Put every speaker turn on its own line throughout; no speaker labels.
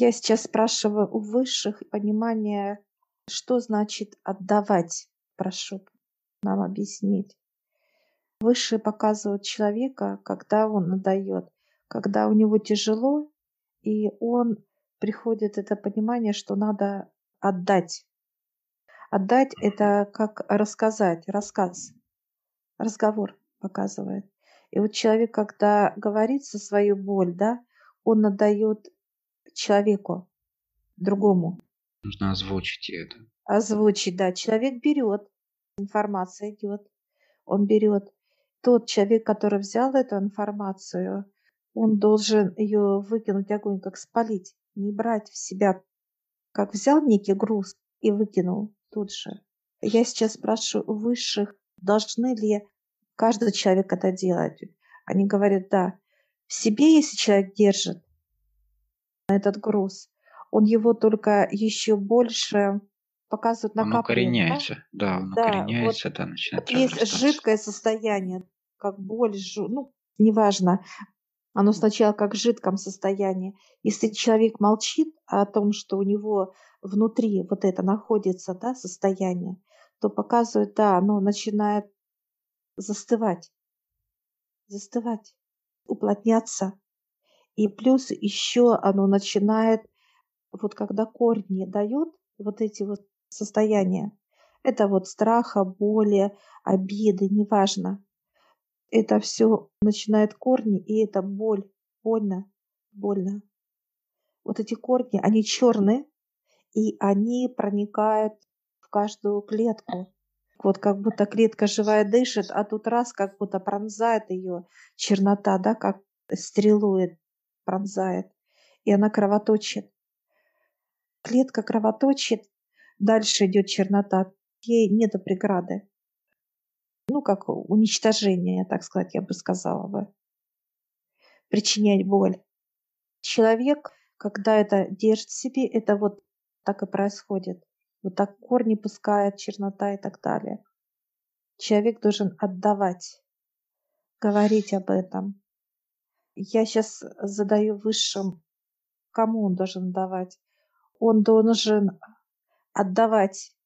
Я сейчас спрашиваю у высших понимание, что значит отдавать. Прошу нам объяснить. Высшие показывают человека, когда он надает, когда у него тяжело, и он приходит это понимание, что надо отдать. Отдать – это как рассказать, рассказ, разговор показывает. И вот человек, когда говорит со свою боль, да, он отдает человеку, другому.
Нужно озвучить это.
Озвучить, да. Человек берет, информация идет, он берет. Тот человек, который взял эту информацию, он должен ее выкинуть огонь, как спалить, не брать в себя, как взял некий груз и выкинул тут же. Я сейчас спрашиваю у высших, должны ли каждый человек это делать. Они говорят, да. В себе, если человек держит этот груз, он его только еще больше показывает
Он укореняется, да, он
Да, вот,
укореняется, да, начинает
вот есть жидкое состояние, как боль, жу- ну, неважно. Оно сначала как в жидком состоянии. Если человек молчит о том, что у него внутри вот это находится, да, состояние, то показывает, да, оно начинает застывать, застывать, уплотняться. И плюс еще оно начинает, вот когда корни дает вот эти вот состояния, это вот страха, боли, обиды, неважно. Это все начинает корни, и это боль, больно, больно. Вот эти корни, они черные, и они проникают в каждую клетку. Вот как будто клетка живая дышит, а тут раз как будто пронзает ее чернота, да, как стрелует, пронзает, и она кровоточит. Клетка кровоточит, дальше идет чернота, ей нет преграды. Ну, как уничтожение, так сказать, я бы сказала бы. Причинять боль. Человек, когда это держит в себе, это вот так и происходит. Вот так корни пускает, чернота и так далее. Человек должен отдавать, говорить об этом. Я сейчас задаю высшим, кому он должен давать. Он должен отдавать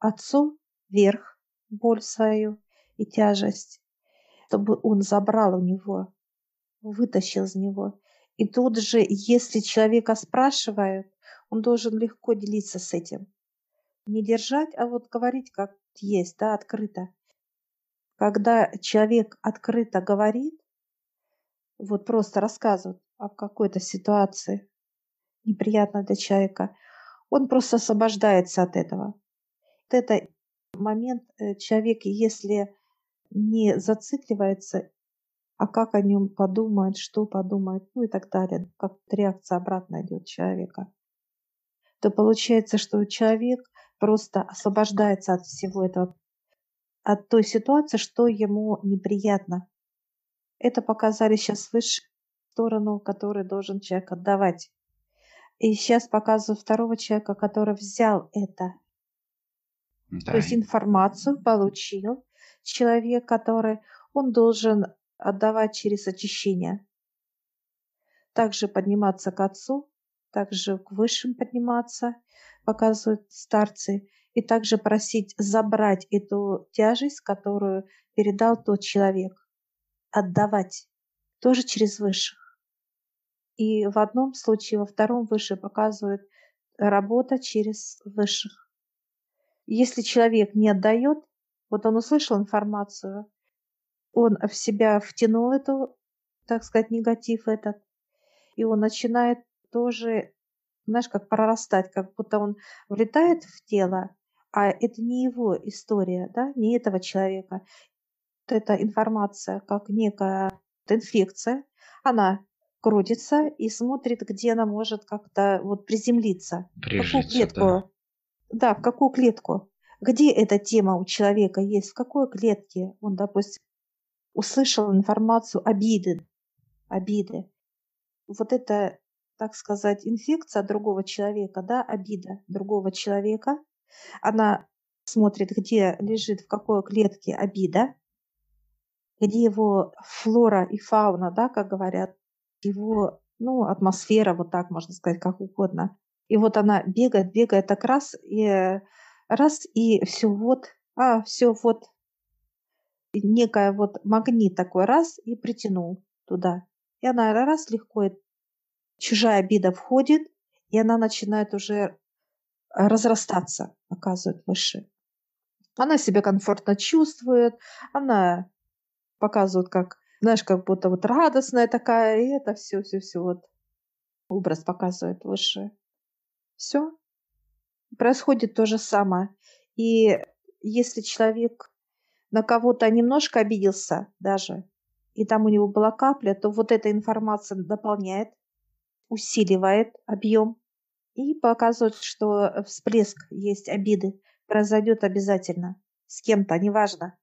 отцу вверх боль свою и тяжесть, чтобы он забрал у него, вытащил из него. И тут же, если человека спрашивают, он должен легко делиться с этим. Не держать, а вот говорить как есть, да, открыто. Когда человек открыто говорит, вот просто рассказывает о какой-то ситуации неприятной для человека, он просто освобождается от этого. Вот это момент э, человек, если не зацикливается, а как о нем подумает, что подумает, ну и так далее, как реакция обратно идет человека, то получается, что человек просто освобождается от всего этого, от той ситуации, что ему неприятно. Это показали сейчас выше сторону, которую должен человек отдавать. И сейчас показываю второго человека, который взял это.
Да,
То есть информацию получил человек, который он должен отдавать через очищение. Также подниматься к отцу, также к высшим подниматься, показывают старцы, и также просить забрать эту тяжесть, которую передал тот человек, отдавать, тоже через высших. И в одном случае, во втором выше показывают работа через высших. Если человек не отдает, вот он услышал информацию, он в себя втянул эту, так сказать, негатив этот, и он начинает тоже, знаешь, как прорастать, как будто он влетает в тело, а это не его история, да, не этого человека. Вот эта информация, как некая инфекция, она крутится и смотрит, где она может как-то вот приземлиться. В какую
прижиться,
клетку?
да.
Да, в какую клетку? Где эта тема у человека есть? В какой клетке он, допустим, услышал информацию обиды, обиды. Вот это, так сказать, инфекция другого человека, да, обида другого человека. Она смотрит, где лежит, в какой клетке обида, где его флора и фауна, да, как говорят, его ну, атмосфера, вот так можно сказать, как угодно. И вот она бегает, бегает так раз, и раз, и все вот, а, все вот, некая вот магнит такой раз и притянул туда. И она раз легко, чужая обида входит, и она начинает уже разрастаться, оказывает выше. Она себя комфортно чувствует, она показывает, как, знаешь, как будто вот радостная такая, и это все, все, все вот образ показывает выше. Все. Происходит то же самое. И если человек на кого-то немножко обиделся даже, и там у него была капля, то вот эта информация дополняет, усиливает объем и показывает, что всплеск есть обиды, произойдет обязательно с кем-то, неважно.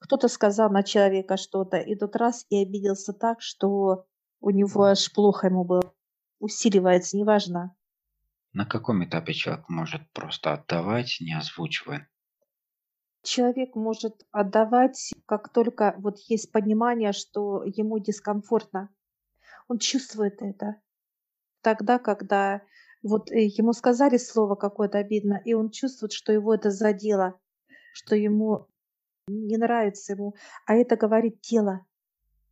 Кто-то сказал на человека что-то, и тот раз и обиделся так, что у него аж плохо ему было. Усиливается, неважно.
На каком этапе человек может просто отдавать, не озвучивая?
Человек может отдавать, как только вот есть понимание, что ему дискомфортно. Он чувствует это. Тогда, когда вот э, ему сказали слово какое-то обидно, и он чувствует, что его это задело, что ему не нравится ему, а это говорит тело.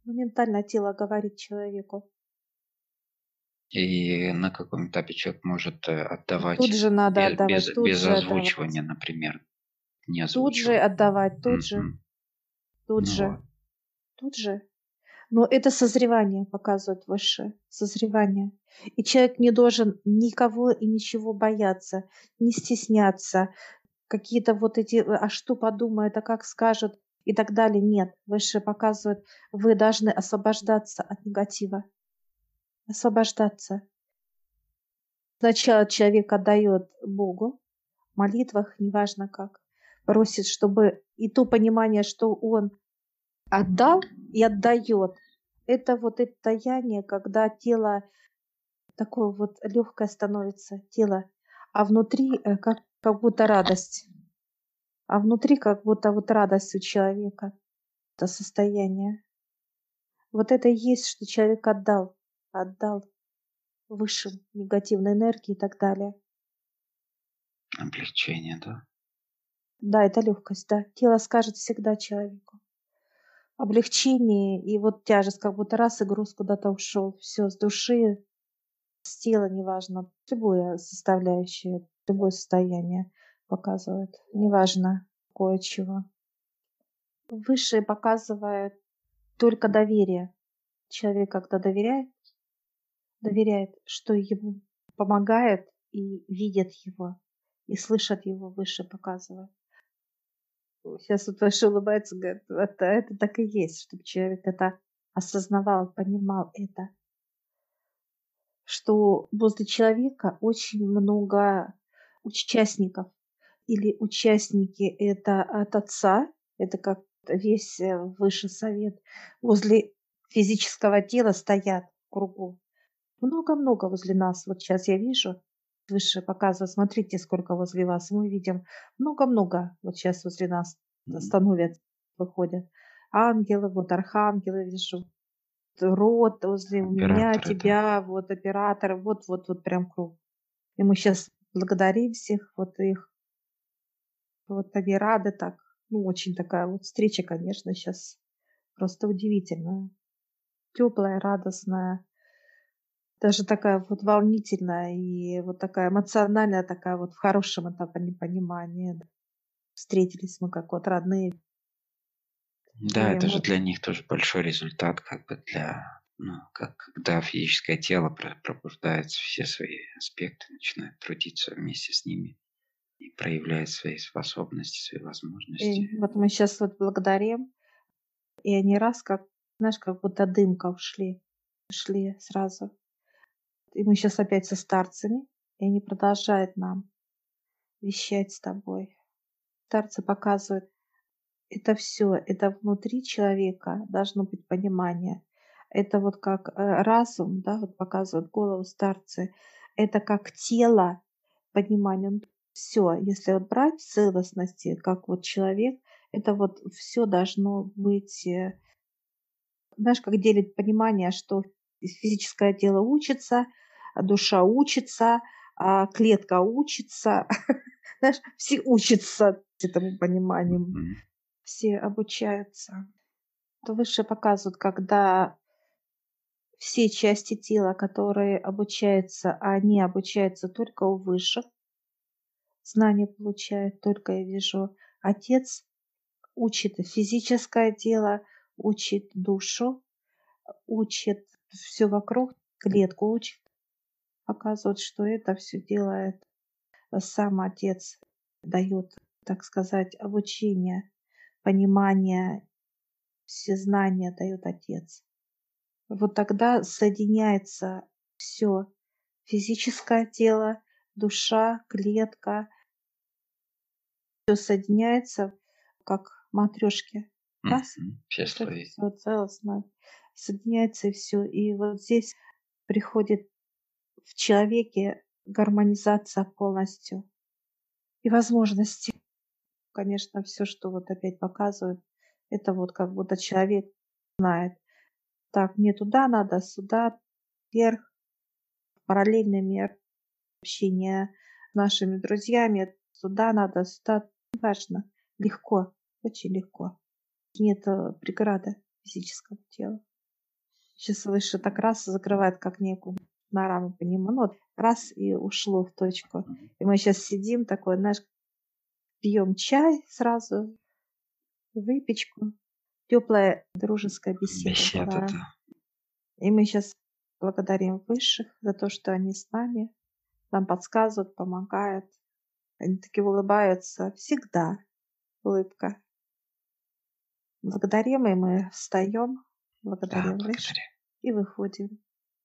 Моментально тело говорит человеку.
И на каком этапе человек может э, отдавать
Тут же надо
без,
отдавать,
без,
тут
без
же
озвучивания,
отдавать.
например? Не
Тут же отдавать, тут же,
Мгм.
тут
Ну
же, тут же. Но это созревание показывает выше, созревание. И человек не должен никого и ничего бояться, не стесняться, какие-то вот эти, э, а что подумает, а как скажет и так далее. Нет, выше показывает, вы должны освобождаться от негатива. Освобождаться. Сначала человек отдает Богу, в молитвах, неважно как, просит, чтобы и то понимание, что он отдал и отдает. Это вот это таяние, когда тело такое вот легкое становится, тело, а внутри э, как, как будто радость. А внутри как будто вот радость у человека. Это состояние. Вот это и есть, что человек отдал, отдал высшим негативной энергии и так далее.
Облегчение, да?
Да, это легкость, да. Тело скажет всегда человеку. Облегчение и вот тяжесть, как будто раз и груз куда-то ушел. Все с души, с тела, неважно. Любое составляющее, любое состояние показывает. Неважно, кое-чего. Высшее показывает только доверие. Человек, когда доверяет, доверяет, что ему помогает и видят его, и слышат его выше показывает. Сейчас вот Паша улыбается, говорит, это, это так и есть, чтобы человек это осознавал, понимал это. Что возле человека очень много участников. Или участники это от отца, это как весь э, высший совет. Возле физического тела стоят в кругу. Много-много возле нас. Вот сейчас я вижу, выше показывает, смотрите, сколько возле вас. Мы видим много-много. Вот сейчас возле нас становятся, выходят. Ангелы, вот архангелы вижу. Род возле меня,
Операторы, да.
тебя, вот операторы, вот-вот-вот прям круг. И мы сейчас благодарим всех, вот их. Вот они рады так. Ну, очень такая вот встреча, конечно, сейчас просто удивительная. Теплая, радостная даже такая вот волнительная и вот такая эмоциональная, такая вот в хорошем этом пони- понимании. Встретились мы как вот родные.
Да,
И
это же для них тоже большой результат, как бы для, ну, как когда физическое тело про- пробуждается, все свои аспекты начинает трудиться вместе с ними и проявляет свои способности, свои возможности.
И вот мы сейчас вот благодарим, и они раз как, знаешь, как будто дымка ушли, ушли сразу. И мы сейчас опять со старцами, и они продолжают нам вещать с тобой. Старцы показывают, это все, это внутри человека должно быть понимание. Это вот как э, разум, да, вот показывают голову старцы. Это как тело, понимание. Все, если вот брать в целостности, как вот человек, это вот все должно быть, э, знаешь, как делить понимание, что Физическое тело учится, душа учится, а клетка учится. Знаешь, все учатся этому пониманию. Все обучаются. То выше показывают, когда все части тела, которые обучаются, а они обучаются только у высших, знания получают только, я вижу, отец учит физическое тело, учит душу, учит все вокруг, клетку учит, показывает, что это все делает сам отец, дает, так сказать, обучение, понимание, все знания дает отец. Вот тогда соединяется все физическое тело, душа, клетка, все соединяется как матрешки. Раз,
Все слои.
все целостно соединяется и все. И вот здесь приходит в человеке гармонизация полностью и возможности. Конечно, все, что вот опять показывают, это вот как будто человек знает, так, мне туда надо, сюда, вверх, параллельный мир, общение с нашими друзьями, сюда надо, сюда, важно, легко, очень легко. Нет э, преграды физического тела. Сейчас выше так раз закрывает как некую на раму по нему, ну, вот раз и ушло в точку. И мы сейчас сидим такой, знаешь, пьем чай сразу, выпечку, теплая дружеская беседа.
Беседа, да.
И мы сейчас благодарим высших за то, что они с нами, нам подсказывают, помогают. Они такие улыбаются всегда. Улыбка. Благодарим, и мы встаем, благодарим
Да,
высших и выходим.